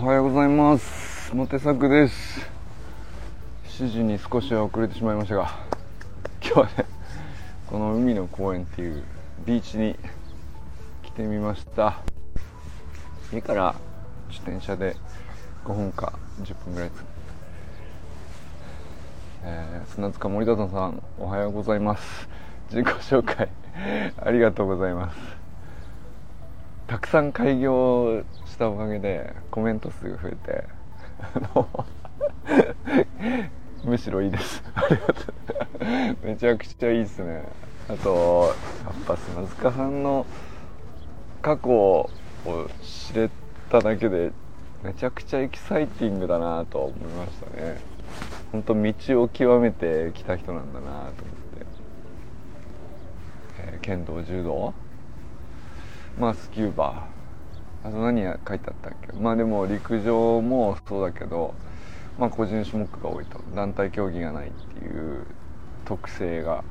おはようございます。モテ作です。7時に少しは遅れてしまいましたが今日はねこの海の公園っていうビーチに来てみました。家から自転車で5分か10分ぐらいです。えー、砂塚森田さんおはようございます。自己紹介ありがとうございます。たくさん開業したおかげでコメント数が増えて むしろいいです。ありがとうめちゃくちゃいいですね。あとやっぱ砂塚さんの過去を知れただけでめちゃくちゃエキサイティングだなと思いましたね。本当道を極めてきた人なんだなと思って、えー、剣道柔道？まあスキューバあと何が書いてあったっけ？まあでも陸上もそうだけどまあ個人種目が多いと。団体競技がないっていう特性が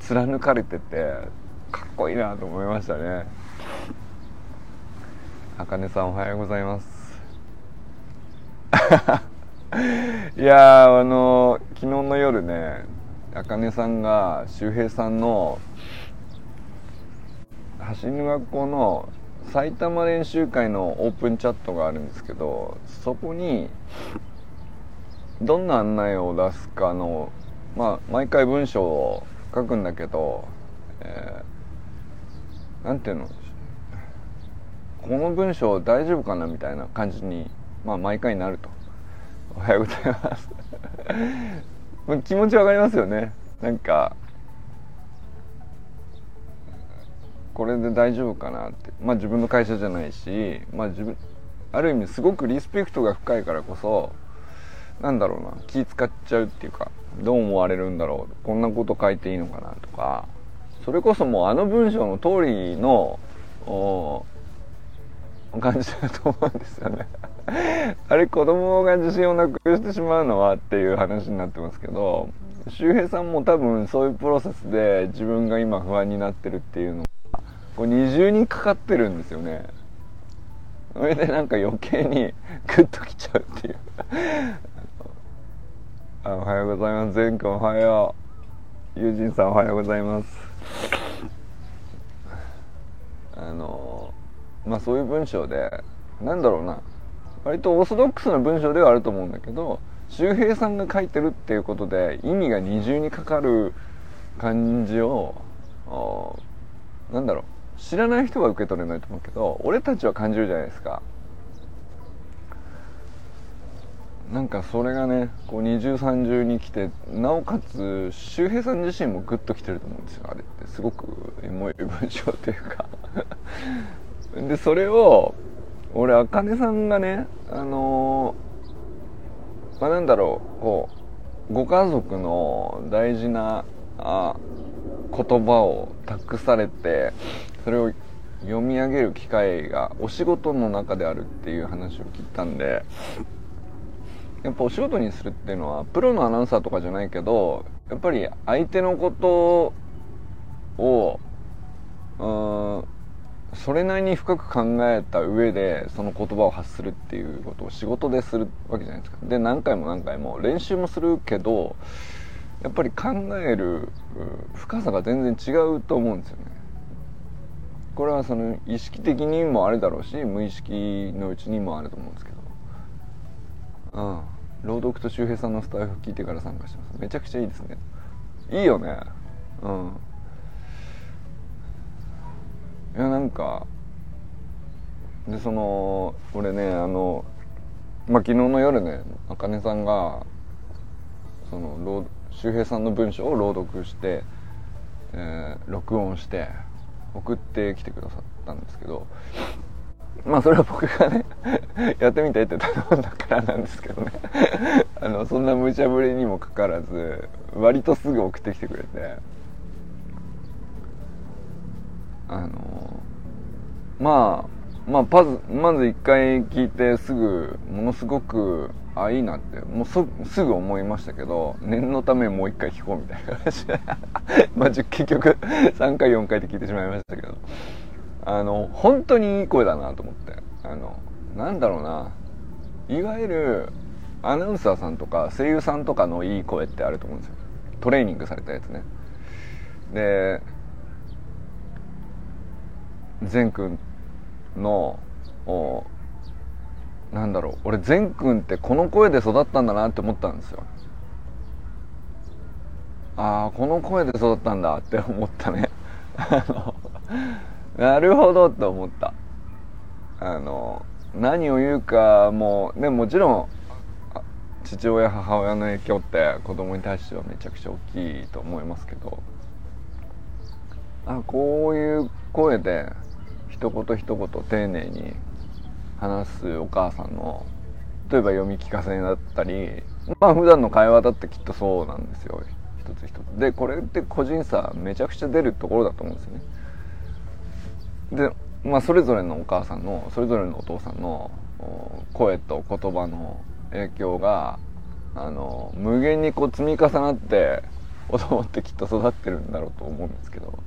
貫かれててかっこいいなと思いましたね。あかねさんおはようございます。いやあの昨日の夜ねあかねさんが周平さんの走りの学校の埼玉練習会のオープンチャットがあるんですけどそこにどんな案内を出すかのまあ毎回文章を書くんだけど、えー、ていうの？この文章大丈夫かなみたいな感じに、まあ、毎回なると。おはようございます 気持ちわかりますよね。なんかこれで大丈夫かなって。まあ自分の会社じゃないしまあ自分ある意味すごくリスペクトが深いからこそなんだろうな気使っちゃうっていうかどう思われるんだろうこんなこと書いていいのかなとかそれこそもうあの文章の通りの感じだと思うんですよね。あれ子供が自信をなくしてしまうのはっていう話になってますけど周平さんも多分そういうプロセスで自分が今不安になってるっていうのがこう二重にかかってるんですよね。それでなんか余計に グッときちゃうっていう。あおはようございます。善くんおはよう。友人さんおはようございます。あのまあそういう文章でなんだろうな。割とオーソドックスな文章ではあると思うんだけど周平さんが書いてるっていうことで意味が二重にかかる感じをなんだろう。知らない人は受け取れないと思うけど俺たちは感じるじゃないですか。なんかそれがねこう二重三重に来てなおかつ周平さん自身もグッときてると思うんですよ。あれってすごくエモい文章というか。でそれを俺あかねさんがねあのー、まあ、なんだろうこうご家族の大事なあ言葉を託されてそれを読み上げる機会がお仕事の中であるっていう話を聞いたんでやっぱお仕事にするっていうのはプロのアナウンサーとかじゃないけどやっぱり相手のことをうんそれなりに深く考えた上でその言葉を発するっていうことを仕事でするわけじゃないですか。で何回も何回も練習もするけどやっぱり考える深さが全然違うと思うんですよね。これはその意識的にもあるだろうし無意識のうちにもあると思うんですけど。うん。朗読と周平さんのスタイフ聞いてから参加してます。めちゃくちゃいいですね。いいよね。うん。いやなんかでその俺ねあのまあ昨日の夜ねあかねさんがその周平さんの文章を朗読して、えー、録音して送ってきてくださったんですけどまあそれは僕がね やってみたいって頼んだからなんですけどね。あのそんな無茶ぶりにもかかわらず割とすぐ送ってきてくれてあのまあまあまずまず一回聞いてすぐものすごくあいいなって。もうすぐ思いましたけど念のためもう一回聞こうみたいな話。まあ結局3回4回で聞いてしまいましたけど。あの本当にいい声だなと思って。あのなんだろうな。いわゆるアナウンサーさんとか声優さんとかのいい声ってあると思うんですよ。トレーニングされたやつね。で善くんのおなんだろう俺善くんってこの声で育ったんだなって思ったんですよ。ああこの声で育ったんだって思ったね。なるほどって思った。あの何を言うかもうねもちろん父親母親の影響って子供に対してはめちゃくちゃ大きいと思いますけどあこういう声で一言一言丁寧に話すお母さんの例えば読み聞かせだったりまあ普段の会話だってきっとそうなんですよ。一つ一つ。でこれって個人差めちゃくちゃ出るところだと思うんですよね。でまあそれぞれのお母さんのそれぞれのお父さんの声と言葉の影響があの無限にこう積み重なって子供ってきっと育ってるんだろうと思うんですけど。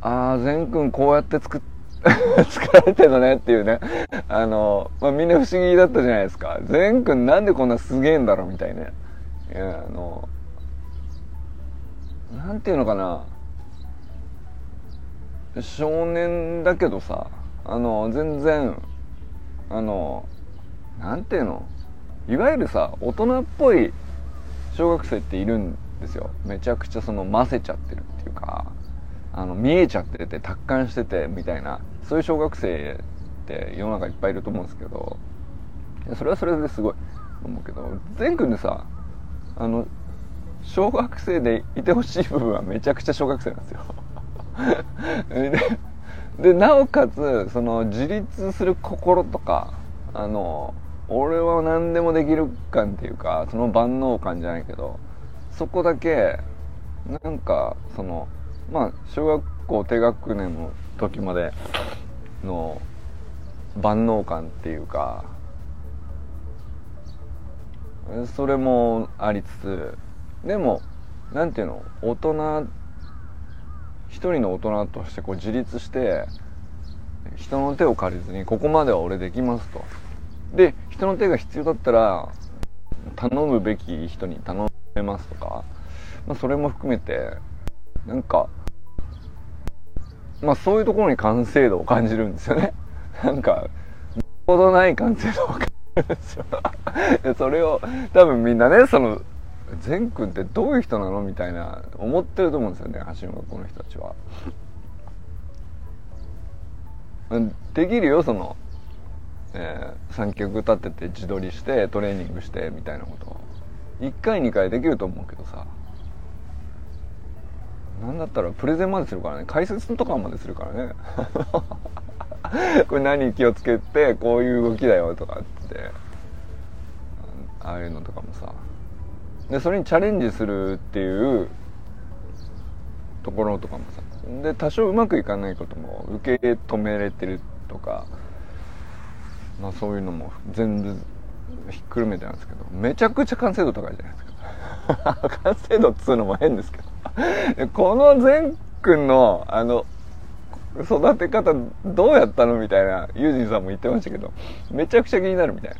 ああ善くんこうやって作っ 作られてるのねっていうね。あの、まあ、みんな不思議だったじゃないですか。善くんなんでこんなすげえんだろうみたいねいやあのなんていうのかな。少年だけどさあの全然あのなんていうの。いわゆるさ大人っぽい小学生っているんですよ。めちゃくちゃそのませちゃってるっていうか。あの見えちゃってて達観しててみたいなそういう小学生って世の中いっぱいいると思うんですけどそれはそれですごいと思うけど善くんでさあの小学生でいてほしい部分はめちゃくちゃ小学生なんですよ。ででなおかつその自立する心とかあの俺は何でもできる感っていうかその万能感じゃないけどそこだけなんかそのまあ小学校低学年の時までの万能感っていうかそれもありつつでもなんていうの大人一人の大人としてこう自立して人の手を借りずにここまでは俺できますと。で人の手が必要だったら頼むべき人に頼めますとか、まあ、それも含めてなんかまあそういうところに完成度を感じるんですよね。なんかほどない完成度を感じるんですよ。それを多分みんなねその善くんってどういう人なのみたいな思ってると思うんですよね橋の学校の人たちは。できるよその、えー、三曲立てて自撮りしてトレーニングしてみたいなこと1回2回できると思うけどさ。なんだったらプレゼンまでするからね。解説とかまでするからね。これ何気をつけてこういう動きだよとかって。ああいうのとかもさ。でそれにチャレンジするっていうところとかもさ。で多少うまくいかないことも受け止めれてるとか。まあそういうのも全部ひっくるめてなんですけど。めちゃくちゃ完成度高いじゃないですか。完成度っつうのも変ですけど。この善くんのあの育て方どうやったのみたいなユージンさんも言ってましたけどめちゃくちゃ気になるみたいな。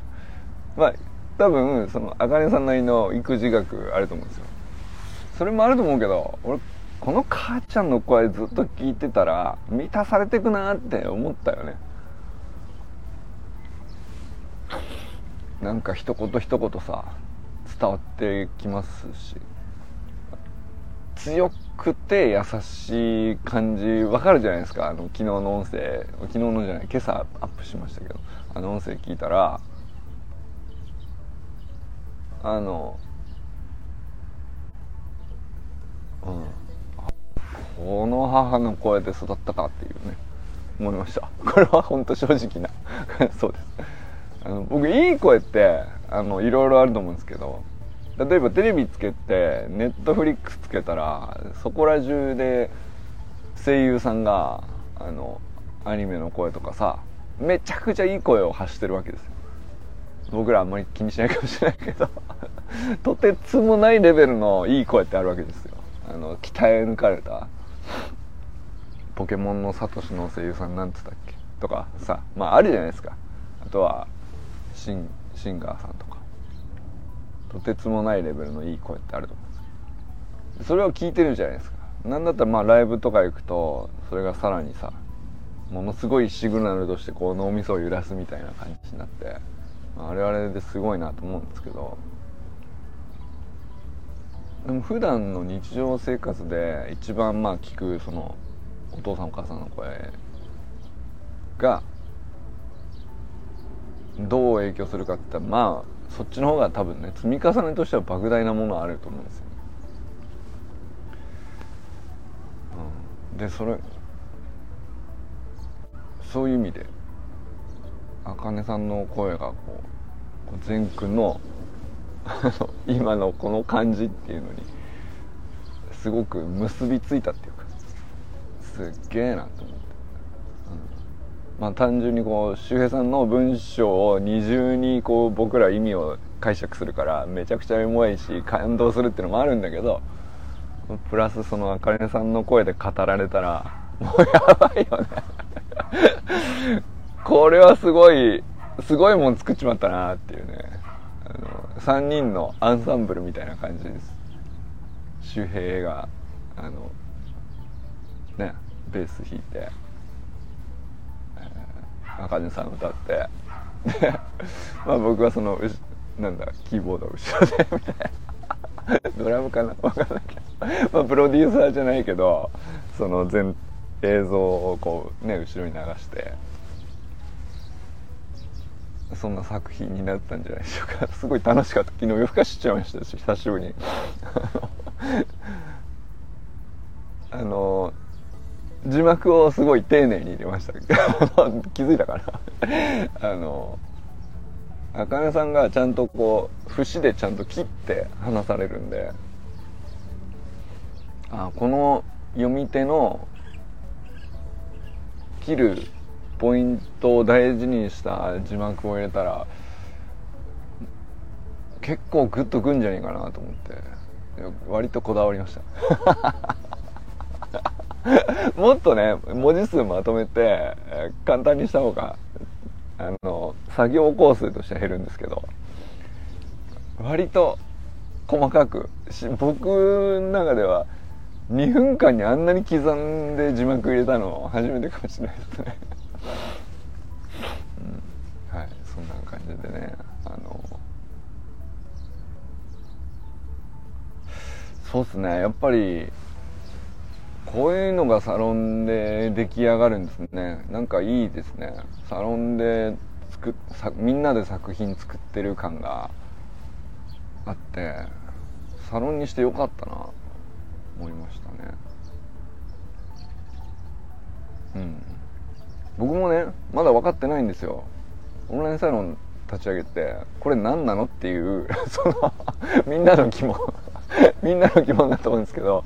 まあ多分そのあかねさんなりの育児学あると思うんですよ。それもあると思うけど俺この母ちゃんの声ずっと聞いてたら満たされてくなって思ったよね。なんか一言一言さ伝わってきますし。強くて優しい感じわかるじゃないですか。あの昨日の音声。昨日のじゃない。今朝アップしましたけど。あの音声聞いたらあのうん。この母の声で育ったかっていうね。思いました。これは本当正直な。そうです。あの僕いい声ってあのいろいろあると思うんですけど例えばテレビつけてネットフリックスつけたらそこら中で声優さんがあのアニメの声とかさめちゃくちゃいい声を発してるわけですよ。僕らあんまり気にしないかもしれないけど。とてつもないレベルのいい声ってあるわけですよ。あの鍛え抜かれたポケモンのサトシの声優さんなんつったっけ？とかさまああるじゃないですか。あとはシンシンガーさんとか。とてつもないレベルのいい声ってあると思うんですそれを聞いてるじゃないですか。なんだったらまあライブとか行くとそれがさらにさものすごいシグナルとしてこう脳みそを揺らすみたいな感じになって、まあ、あれあれですごいなと思うんですけど。でも普段の日常生活で一番まあ聞くそのお父さんお母さんの声がどう影響するかって言ったらまあそっちの方が多分ね積み重ねとしては莫大なものあると思うんですよ、うん、でそれそういう意味であかねさんの声がこう善くんの 今のこの感じっていうのにすごく結びついたっていうかすっげえなと思って、うん、まあ単純にこう周平さんの文章を二重にこう僕ら意味を解釈するからめちゃくちゃエモいし感動するっていうのもあるんだけどプラスそのあかねさんの声で語られたらもうやばいよね。これはすごいすごいもん作っちまったなっていうね。あの3人のアンサンブルみたいな感じです。周平があのねベース弾いて、赤根さん歌って。まあ僕はそのなんだキーボード後ろでみたいな。ドラムかな？分かんないけど。まあプロデューサーじゃないけどその全映像をこうね後ろに流して。そんな作品になったんじゃないでしょうか。すごい楽しかった。昨日夜更かしちゃいましたし久しぶりに。あの字幕をすごい丁寧に入れました。気づいたかな。あのあかねさんがちゃんとこう節でちゃんと切って話されるんで。あこの読み手の切るポイントを大事にした字幕を入れたら結構グッとくんじゃねえかなと思って。割とこだわりました。もっとね文字数まとめて簡単にした方があの作業工数としては減るんですけど割と細かく僕の中では2分間にあんなに刻んで字幕入れたの初めてかもしれないですね。うん、はいそんな感じでねあのそうっすねやっぱりこういうのがサロンで出来上がるんですね。なんかいいですね。サロンで作さみんなで作品作ってる感があってサロンにしてよかったな思いましたね。うん。僕もねまだ分かってないんですよ。オンラインサロン立ち上げてこれ何なのっていうそのみんなの疑問みんなの疑問だと思うんですけど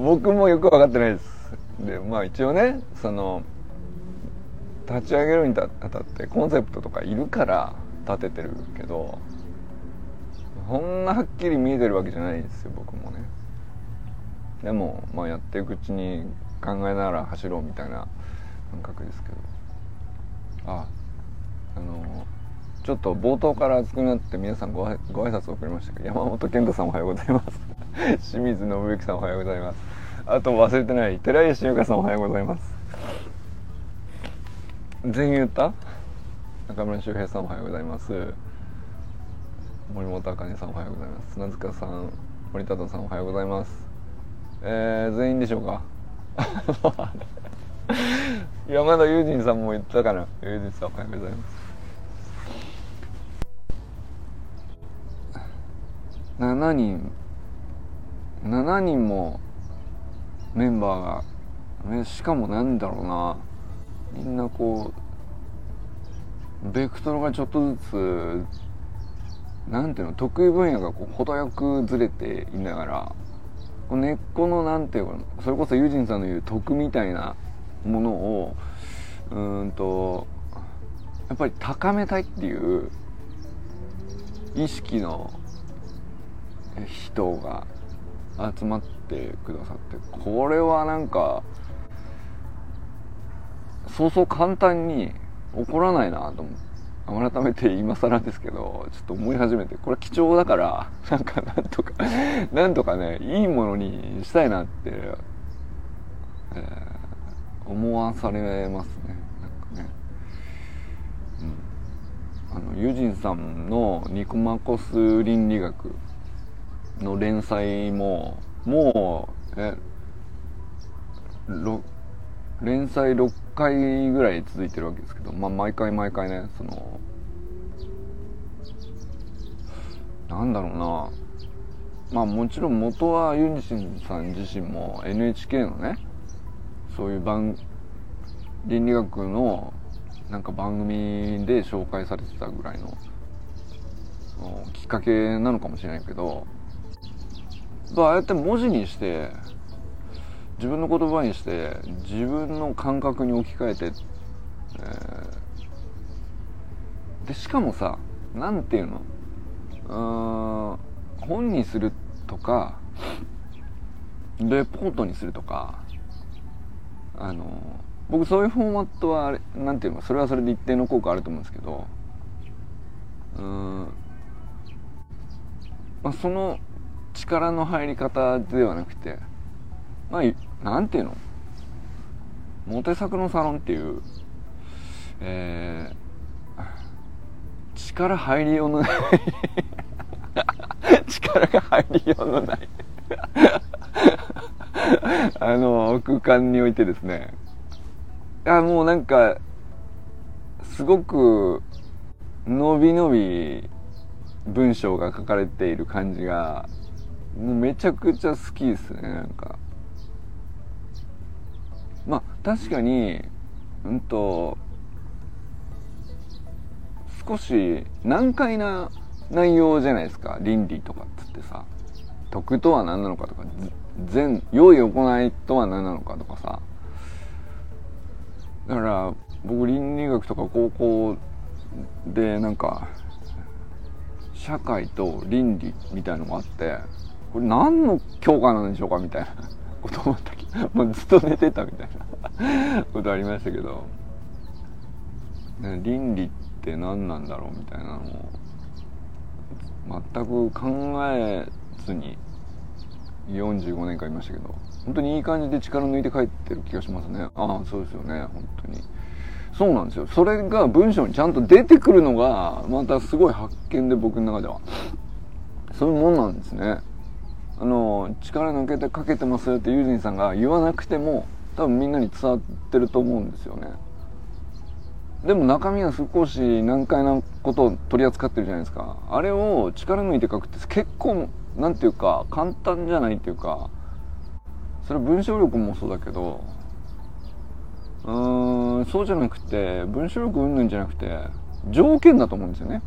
僕もよく分かってないです。でまあ一応ねその立ち上げるにあたってコンセプトとかいるから立ててるけどそんなはっきり見えてるわけじゃないですよ僕もね。でもまあやっていくうちに考えながら走ろうみたいな感覚ですけど。ああのちょっと冒頭から熱くなって皆さんごご挨拶を送りましたけど山本健太さんおはようございます。清水信之さんおはようございます。あと忘れてない。寺石由香さんおはようございます。全員言った？中村修平さんおはようございます。森本茜さんおはようございます。砂塚さん森田さんおはようございます。えー、全員でしょうか？山田友人さんも言ったかな？友人さんおはようございます。7人。7人もメンバーが、ね、しかもなんだろうな。みんなこうベクトルがちょっとずつなんていうの得意分野がこう程よくずれていながら根っこのなんていうかそれこそユージンさんの言う徳みたいなものをうんとやっぱり高めたいっていう意識の人が集まってくださってこれはなんかそうそう簡単に起こらないなと思う。改めて今更ですけどちょっと思い始めて。これ貴重だからなんかなんとか なんとかねいいものにしたいなって、えー、思わされますね。なんかね。うん。あのユジンさんの「ニコマコス倫理学」の連載ももうえ連載6回ぐらい続いてるわけですけど、まあ、毎回毎回ねそのなんだろうな。まあもちろん元はユニシンさん自身も NHK のねそういう番倫理学のなんか番組で紹介されてたぐらいのきっかけなのかもしれないけどああやって文字にして自分の言葉にして自分の感覚に置き換えて、えー、でしかもさ何て言うの？うん本にするとかレポートにするとかあの僕そういうフォーマットは何て言うの？それはそれで一定の効果あると思うんですけどうんまあその力の入り方ではなくてまあなんていうの？モテ作のサロンっていう、えー、力入りようのない。力が入りようのない。あの空間においてですね。あもうなんかすごく伸び伸び文章が書かれている感じがもうめちゃくちゃ好きですねなんか。まあ確かにうんと少し難解な内容じゃないですか。倫理とかっつってさ。徳とは何なのかとか善良い行いとは何なのかとかさ。だから僕倫理学とか高校でなんか社会と倫理みたいのがあってこれ何の教科なんでしょうかみたいなこと思ったけど もうずっと寝てたみたいな ことありましたけど、倫理って何なんだろうみたいなのを全く考えずに45年間いましたけど本当にいい感じで力抜いて帰ってる気がしますね。ああそうですよね本当に。そうなんですよ。それが文章にちゃんと出てくるのがまたすごい発見で僕の中では。そういうもんなんですね。あの力抜けてかけてますよってユージンさんが言わなくても多分みんなに伝わってると思うんですよね。でも中身は少し難解なことを取り扱ってるじゃないですか。あれを力抜いて書くって結構なんていうか簡単じゃないっていうかそれ文章力もそうだけどうーんそうじゃなくて文章力うんぬんじゃなくて条件だと思うんですよね。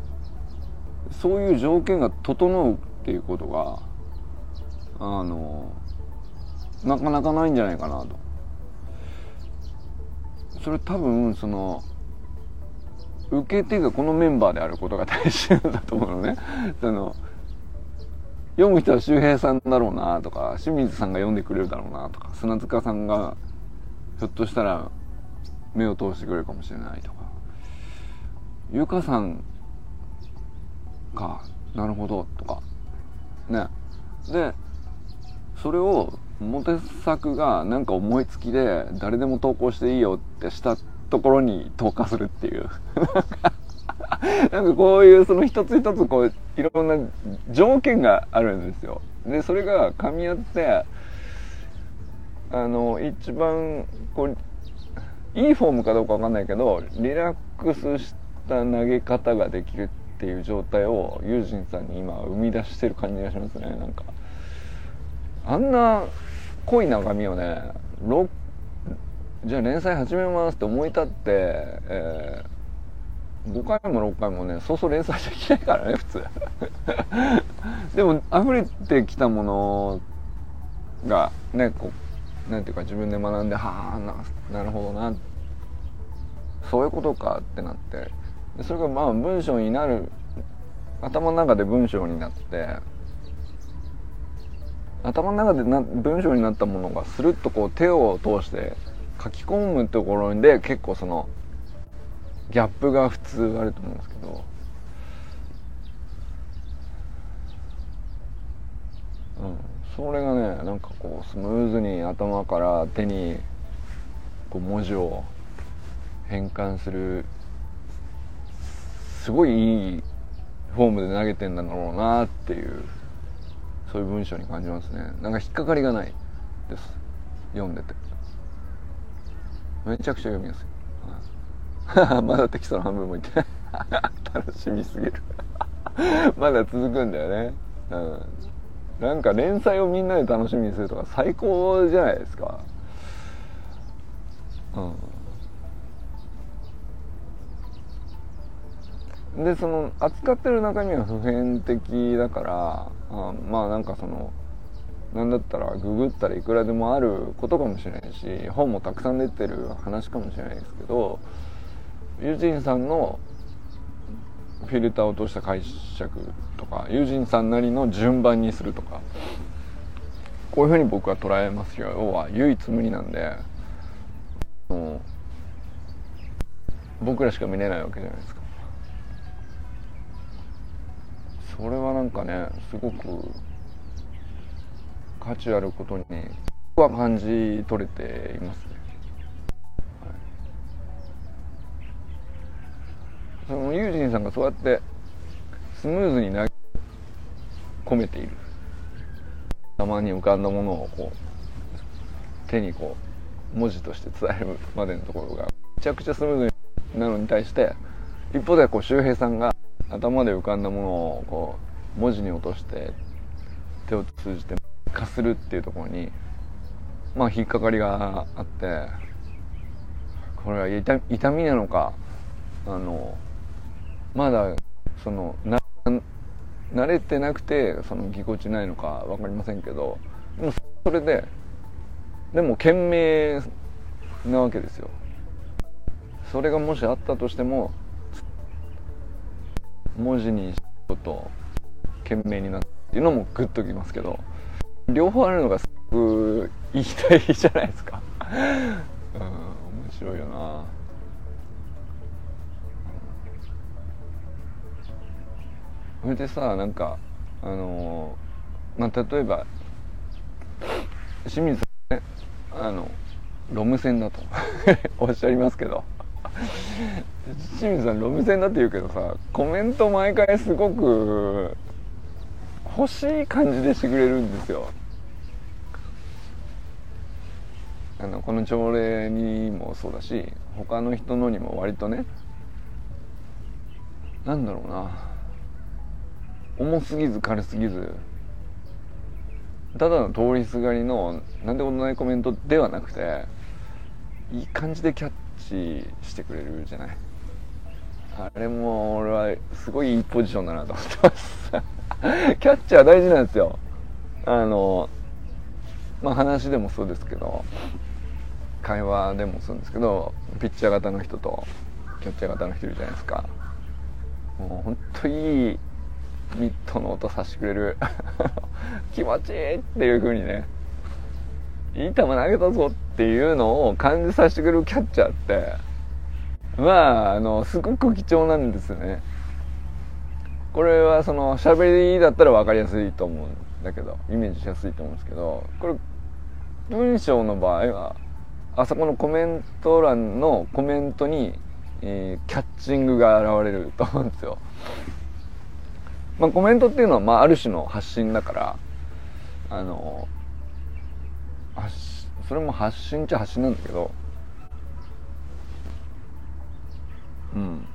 そういう条件が整うっていうことがあのなかなかないんじゃないかなと。それ多分その受け手がこのメンバーであることが大事なんだと思うのね。その読む人は周平さんだろうなとか清水さんが読んでくれるだろうなとか砂塚さんがひょっとしたら目を通してくれるかもしれないとか。ゆかさんかなるほどとか。ね。でそれをモテ作がなんか思いつきで誰でも投稿していいよってしたところに投下するっていう なんかこういうその一つ一つこういろんな条件があるんですよでそれが噛み合ってあの一番こういいフォームかどうかわかんないけどリラックスした投げ方ができるっていう状態をユージンさんに今生み出してる感じがしますねなんか。あんな濃い中身をねじゃあ連載始めますって思い立って、えー、5回も6回もねそうそう連載できないからね普通。でも溢れてきたものがねこうなんていうか自分で学んではあななるほどなそういうことかってなって。それがまあ文章になる頭の中で文章になって頭の中でな文章になったものがスルッとこう手を通して書き込むところで結構そのギャップが普通あると思うんですけど。うん。それがねなんかこうスムーズに頭から手にこう文字を変換するすごいいいフォームで投げてんだろうなっていう。そういう文章に感じますね。なんか引っかかりがないです。読んでて。めちゃくちゃ読みやすい、まだテキストの半分もいって。な い楽しみすぎる。まだ続くんだよね。うん。なんか連載をみんなで楽しみにするとか最高じゃないですか。うん。でその扱ってる中身は普遍的だからあまあなんかそのなんだったらググったらいくらでもあることかもしれないし本もたくさん出てる話かもしれないですけどユジンさんのフィルターを通した解釈とかユジンさんなりの順番にするとかこういうふうに僕は捉えますよ。要は唯一無二なんで僕らしか見れないわけじゃないですか。それはなんかねすごく価値あることには感じ取れていますね、はい、そのユージンさんがそうやってスムーズに投げ込めている。たまに浮かんだものをこう手にこう文字として伝えるまでのところがめちゃくちゃスムーズになのに対して一方でこう周平さんが頭で浮かんだものをこう文字に落として手を通じて化するっていうところにまあ引っかかりがあってこれは痛痛みなのかあのまだそのな慣れてなくてそのぎこちないのか分かりませんけどでもそれででも懸命なわけですよ。それがもしあったとしても文字にしようと懸命になってっていうのもグッときますけど両方あるのがすごく言いたいじゃないですか。うん面白いよな。それでさなんかあのまあ例えば清水さんねあのロム線だと おっしゃいますけど。清水さんロム線だって言うけどさコメント毎回すごく欲しい感じでしてくれるんですよ。あのこの朝礼にもそうだし他の人のにも割とねなんだろうな重すぎず軽すぎずただの通りすがりのなんでことないコメントではなくていい感じでキャッチしてくれるじゃない？あれも俺はすごいいいポジションだなと思ってます。キャッチャー大事なんですよ。あのまあ話でもそうですけど会話でもそうですけどピッチャー型の人とキャッチャー型の人いるじゃないですか。もうほんといいミットの音させてくれる。気持ちいいっていう風にねいい球投げたぞっていうのを感じさせてくれるキャッチャーってまああのすごく貴重なんですねこれはその喋りだったら分かりやすいと思うんだけどイメージしやすいと思うんですけどこれ文章の場合はあそこのコメント欄のコメントに、えー、キャッチングが現れると思うんですよ。まあ、コメントっていうのは、まあ、ある種の発信だからあのそれも発信っちゃ発信なんだけどうん。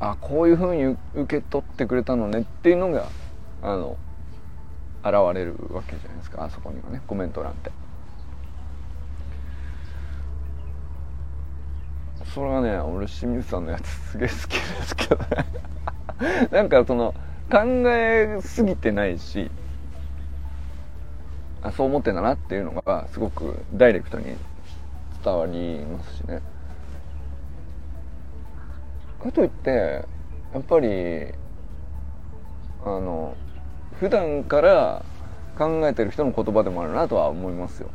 あこういうふうに受け取ってくれたのねっていうのがあの現れるわけじゃないですかあそこにはね。コメント欄って。それはね俺清水さんのやつすげえ好きですけどね。なんかその考えすぎてないしあそう思ってんだなっていうのがすごくダイレクトに伝わりますしね。かといってやっぱりあの普段から考えてる人の言葉でもあるなとは思いますよ。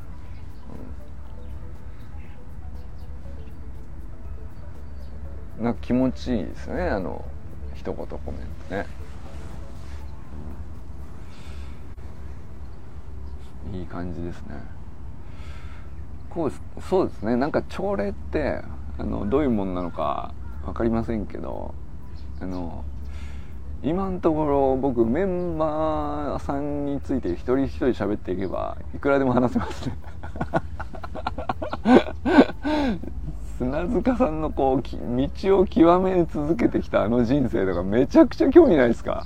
うん、な気持ちいいですねあの一言コメントね。いい感じですね。こうそうですねなんか朝礼ってあのどういうもんなのか分かりませんけどあの今のところ僕メンバーさんについて一人一人喋っていけばいくらでも話せますね。砂塚さんのこう道を極め続けてきたあの人生とかめちゃくちゃ興味ないですか？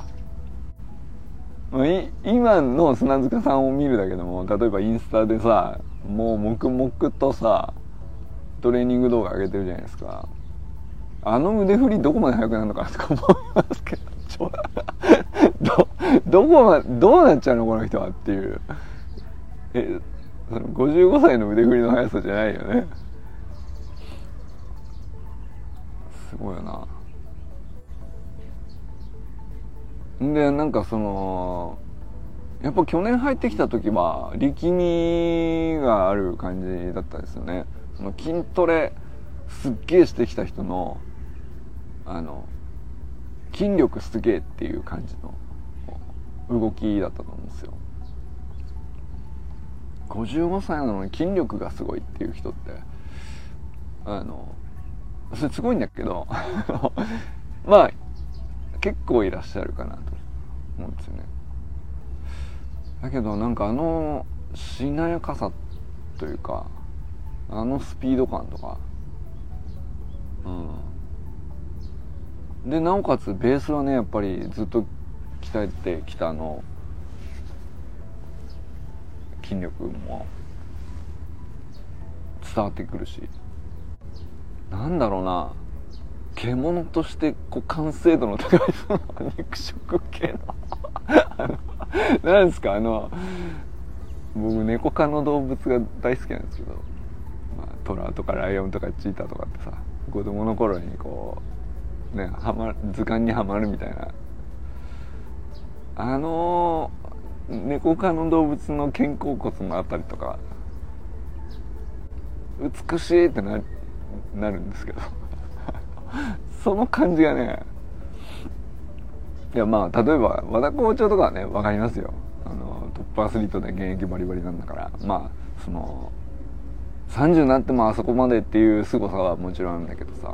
今の砂塚さんを見るだけでも例えばインスタでさもう黙々とさトレーニング動画上げてるじゃないですか。あの腕振りどこまで速くなるのかなとか思いますけど。ど どこまどうなっちゃうのこの人はっていう。えその55歳の腕振りの速さじゃないよね。すごいよな。でなんかそのやっぱ去年入ってきた時は力みがある感じだったですよね。その筋トレすっげえしてきた人のあの筋力すげえっていう感じの動きだったと思うんですよ。55歳なのに筋力がすごいっていう人ってあのそれすごいんだけど まあ結構いらっしゃるかなと思うんですよね。だけどなんかあのしなやかさというかあのスピード感とかでなおかつベースはねやっぱりずっと鍛えてきたの。筋力も伝わってくるし。なんだろうな。獣としてこう完成度の高いその肉食系の。何ですかあの僕猫科の動物が大好きなんですけど、まあ、トラとかライオンとかチーターとかってさ子供の頃にこうねはま図鑑にはまるみたいな。あの猫科の動物の肩甲骨のあたりとか美しいってななるんですけど。その感じがねいやまあ例えば和田校長とかはね分かりますよ。あのトップアスリートで現役バリバリなんだから。まあその30になってもあそこまでっていう凄さはもちろんあるんだけどさ。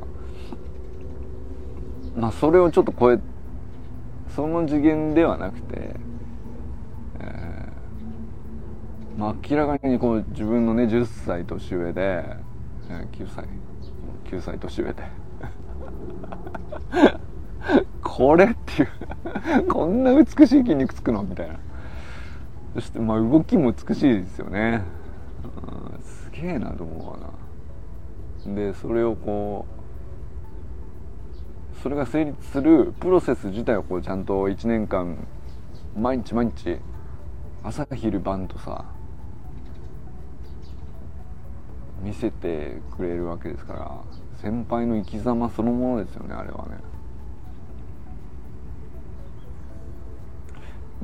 まあそれをちょっと超えその次元ではなくて、えー、まあ明らかにこう自分のね10歳年上で、えー、9歳9歳年上で。これっていう。こんな美しい筋肉つくのみたいな。そしてまあ動きも美しいですよね、うん、すげえなと思うわな。でそれをこうそれが成立するプロセス自体をこうちゃんと1年間毎日毎日朝昼晩とさ見せてくれるわけですから先輩の生き様そのものですよねあれはね。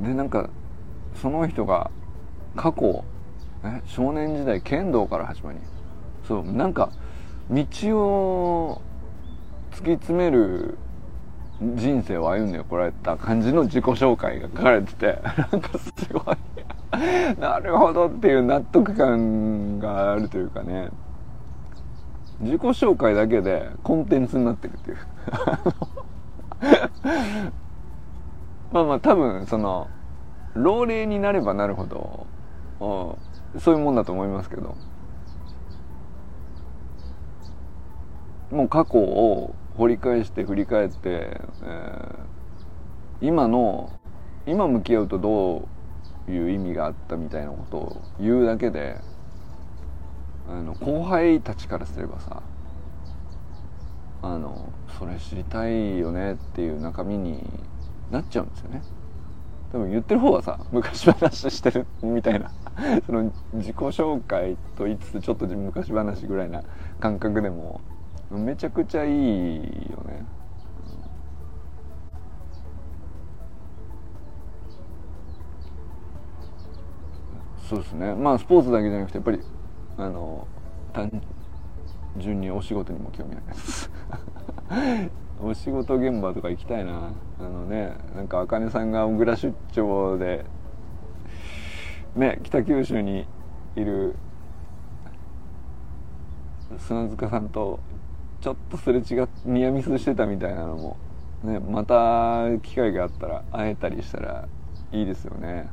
でなんかその人が過去え少年時代剣道から始まり。そうなんか道を突き詰める人生を歩んでこられた感じの自己紹介が書かれててなんかすごいなるほどっていう納得感があるというかね。自己紹介だけでコンテンツになってるっていう。まあまあ多分その老齢になればなるほどそういうもんだと思いますけど。もう過去を掘り返して振り返って、えー、今の今向き合うとどういう意味があったみたいなことを言うだけであの後輩たちからすればさあのそれ知りたいよねっていう中身になっちゃうんですよね。多分言ってる方はさ昔話してるみたいな その自己紹介と言いつつちょっと昔話ぐらいな感覚でもめちゃくちゃいいよね。そうですね。まあスポーツだけじゃなくてやっぱりあの単純にお仕事にも興味あります。お仕事現場とか行きたいな。あのねなんか茜さんが小倉出張でね北九州にいる砂塚さんとちょっとすれ違っニアミスしてたみたいなのもねまた機会があったら会えたりしたらいいですよね。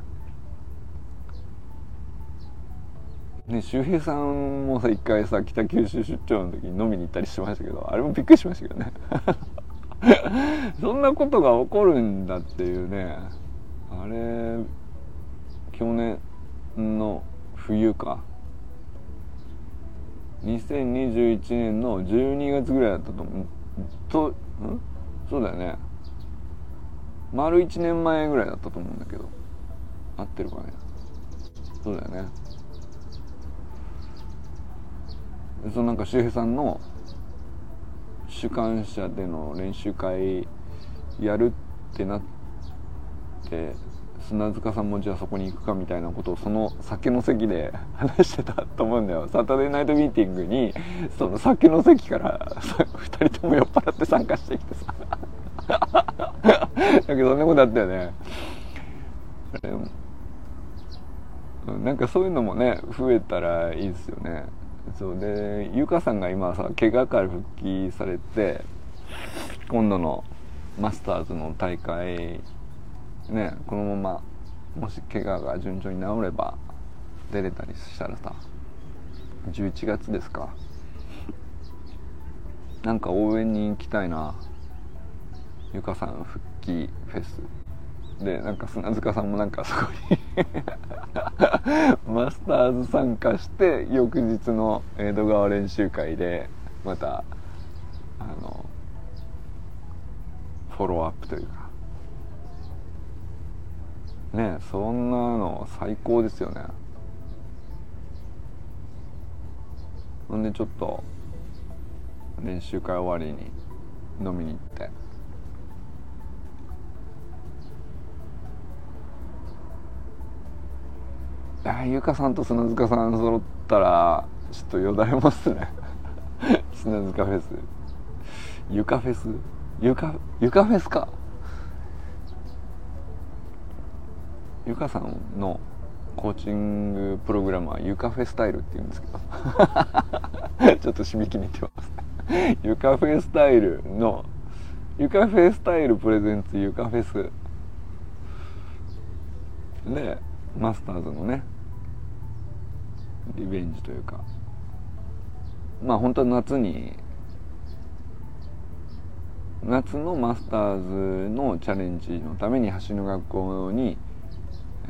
ね周平さんもさ一回さ北九州出張の時に飲みに行ったりしましたけどあれもびっくりしましたけどね。そんなことが起こるんだっていうね。あれ去年の冬か。2021年の12月ぐらいだったと思う。とん？そうだよね。丸1年前ぐらいだったと思うんだけど。合ってるかね。そうだよね。そのなんか周平さんの主観者での練習会やるってなって砂塚さんもじゃあそこに行くかみたいなことをその酒の席で 話してたと思うんだよ。サタデーナイトミーティングにその酒の席から2人とも酔っ払って参加してきてさ。だけどそんなことあったよね。なんかそういうのもね増えたらいいですよね。そうでゆかさんが今さ怪我から復帰されて今度のマスターズの大会ねこのままもし怪我が順調に治れば出れたりしたらさ11月ですか。なんか応援に行きたいな。ゆかさん復帰フェス。でなんか砂塚さんもなんかそこにマスターズ参加して翌日の江戸川練習会でまたあのフォローアップというか。ねそんなの最高ですよね。ほんでちょっと練習会終わりに飲みに行って。あゆかさんと砂塚さん揃ったらちょっとよだれますね。砂塚フェス。ゆかフェス？ゆかゆかフェスか。ゆかさんのコーチングプログラムはゆかフェスタイルって言うんですけど。ちょっと締め切りにってます。ゆかフェスタイルのゆかフェスタイルプレゼンツゆかフェス。でマスターズのねリベンジというか。まあ本当は夏に夏のマスターズのチャレンジのために橋の学校に、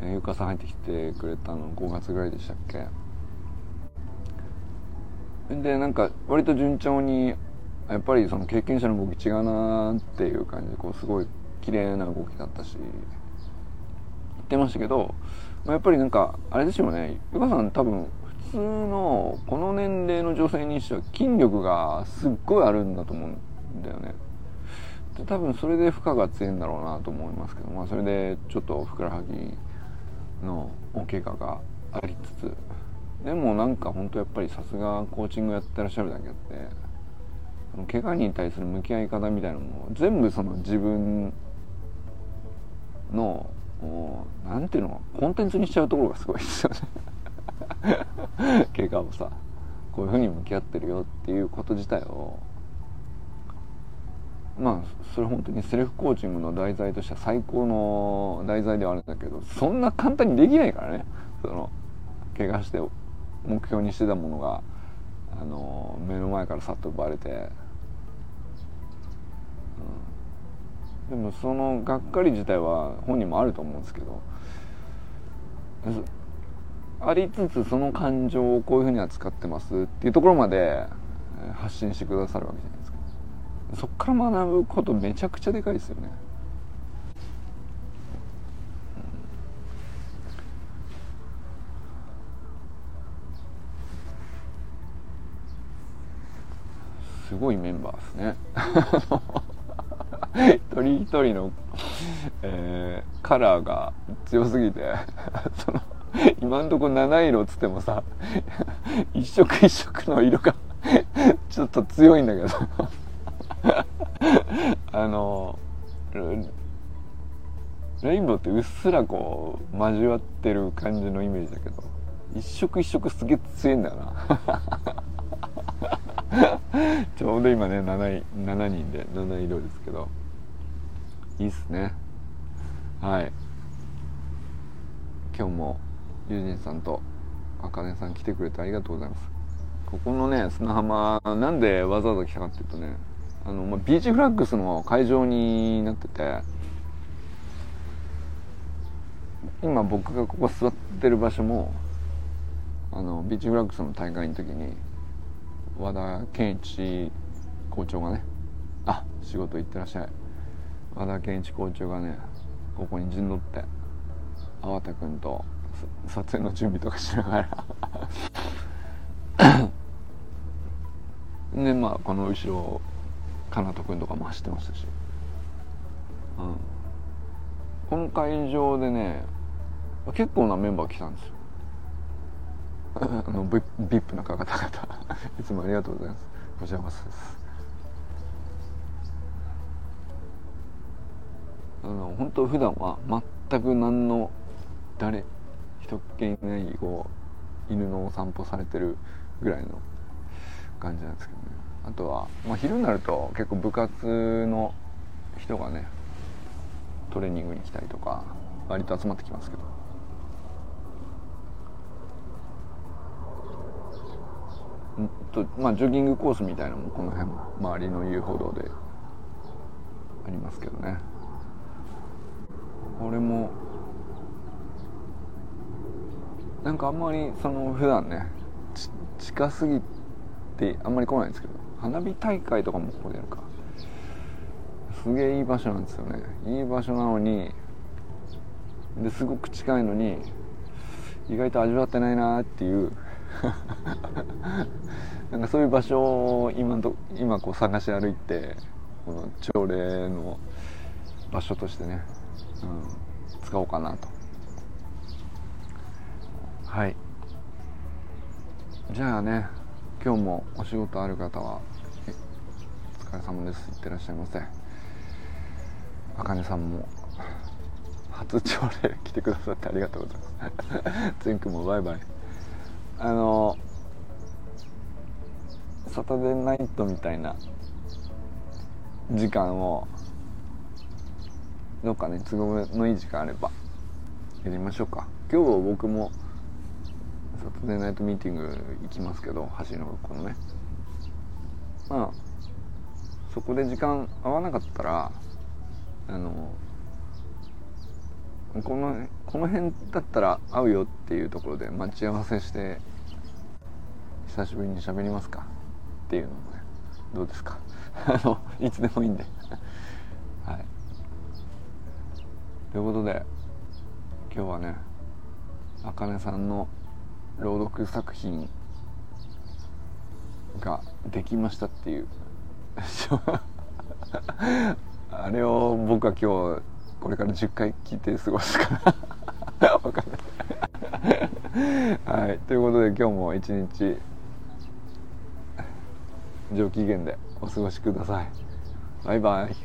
えー、ゆかさん入ってきてくれたの5月ぐらいでしたっけ？でなんか割と順調にやっぱりその経験者の動き違うなっていう感じでこうすごい綺麗な動きだったし言ってましたけど、まあ、やっぱりなんかあれですよねゆかさん多分普通のこの年齢の女性にしては筋力がすっごいあるんだと思うんだよね。で多分それで負荷が強いんだろうなと思いますけど、まあ、それでちょっとふくらはぎのお怪我がありつつ。でもなんか本当やっぱりさすがコーチングやってらっしゃるだけあって怪我に対する向き合い方みたいなのも全部その自分の何ていうのコンテンツにしちゃうところがすごいですよね。怪我をさこういうふうに向き合ってるよっていうこと自体をまあそれ本当にセルフコーチングの題材としては最高の題材ではあるんだけどそんな簡単にできないからね。その怪我して目標にしてたものがあの目の前からさっと奪われて、うん、でもそのがっかり自体は本人もあると思うんですけどありつつその感情をこういうふうに扱ってますっていうところまで発信してくださるわけじゃない。そっから学ぶことめちゃくちゃでかいですよね。すごいメンバーですね。一人一人の、えー、カラーが強すぎて その今んとこ七色っつってもさ 一色一色の色がちょっと強いんだけど。あのレインボーってうっすらこう交わってる感じのイメージだけど一色一色すげえ強いんだよな。ちょうど今ね 7, 7人で7色ですけど。いいっすね。はい。今日もユージンさんとあかねさん来てくれてありがとうございます。ここのね砂浜なんでわざわざ来たかっていうとねあの、まあ、ビーチフラッグスの会場になってて今僕がここ座ってる場所もあのビーチフラッグスの大会の時に和田健一校長がねあ仕事行ってらっしゃい。和田健一校長がねここに陣取って粟田君と撮影の準備とかしながら。でまあこの後ろかなと君とかも走ってましたし、うん、この会場でね結構なメンバー来たんですよ。あの VIP な方々。いつもありがとうございます。こちらこそです。あの本当普段は全く何の誰人っ気いないこう犬のお散歩されてるぐらいの感じなんですけどねあとは、まあ、昼になると結構部活の人がねトレーニングに来たりとか割と集まってきますけど。んとまあジョギングコースみたいなのもこの辺周りの遊歩道でありますけどね。これもなんかあんまりその普段ね近すぎてあんまり来ないんですけど。花火大会とかもここでやるか。すげえいい場所なんですよね。いい場所なのにですごく近いのに意外と味わってないなっていう。なんかそういう場所を今と今こう探し歩いてこの朝礼の場所としてね、うん、使おうかなと。はい。じゃあね今日もお仕事ある方はお疲れ様ですいってらっしゃいませあかねさんも初朝礼来てくださってありがとうございますつんくもバイバイあのサタデーナイトみたいな時間をどっかね都合のいい時間あればやりましょうか今日は僕もサタデーナイトミーティング行きますけど橋の学校のね。まあそこで時間合わなかったらあのこのこの辺だったら会うよっていうところで待ち合わせして久しぶりに喋りますか？っていうのもねどうですか？あのいつでもいいんで。はい。ということで今日はねあかねさんの朗読作品ができましたっていう。あれを僕は今日これから10回聞いて過ごすかな分かんないはい。ということで今日も一日上機嫌でお過ごしください。バイバイ。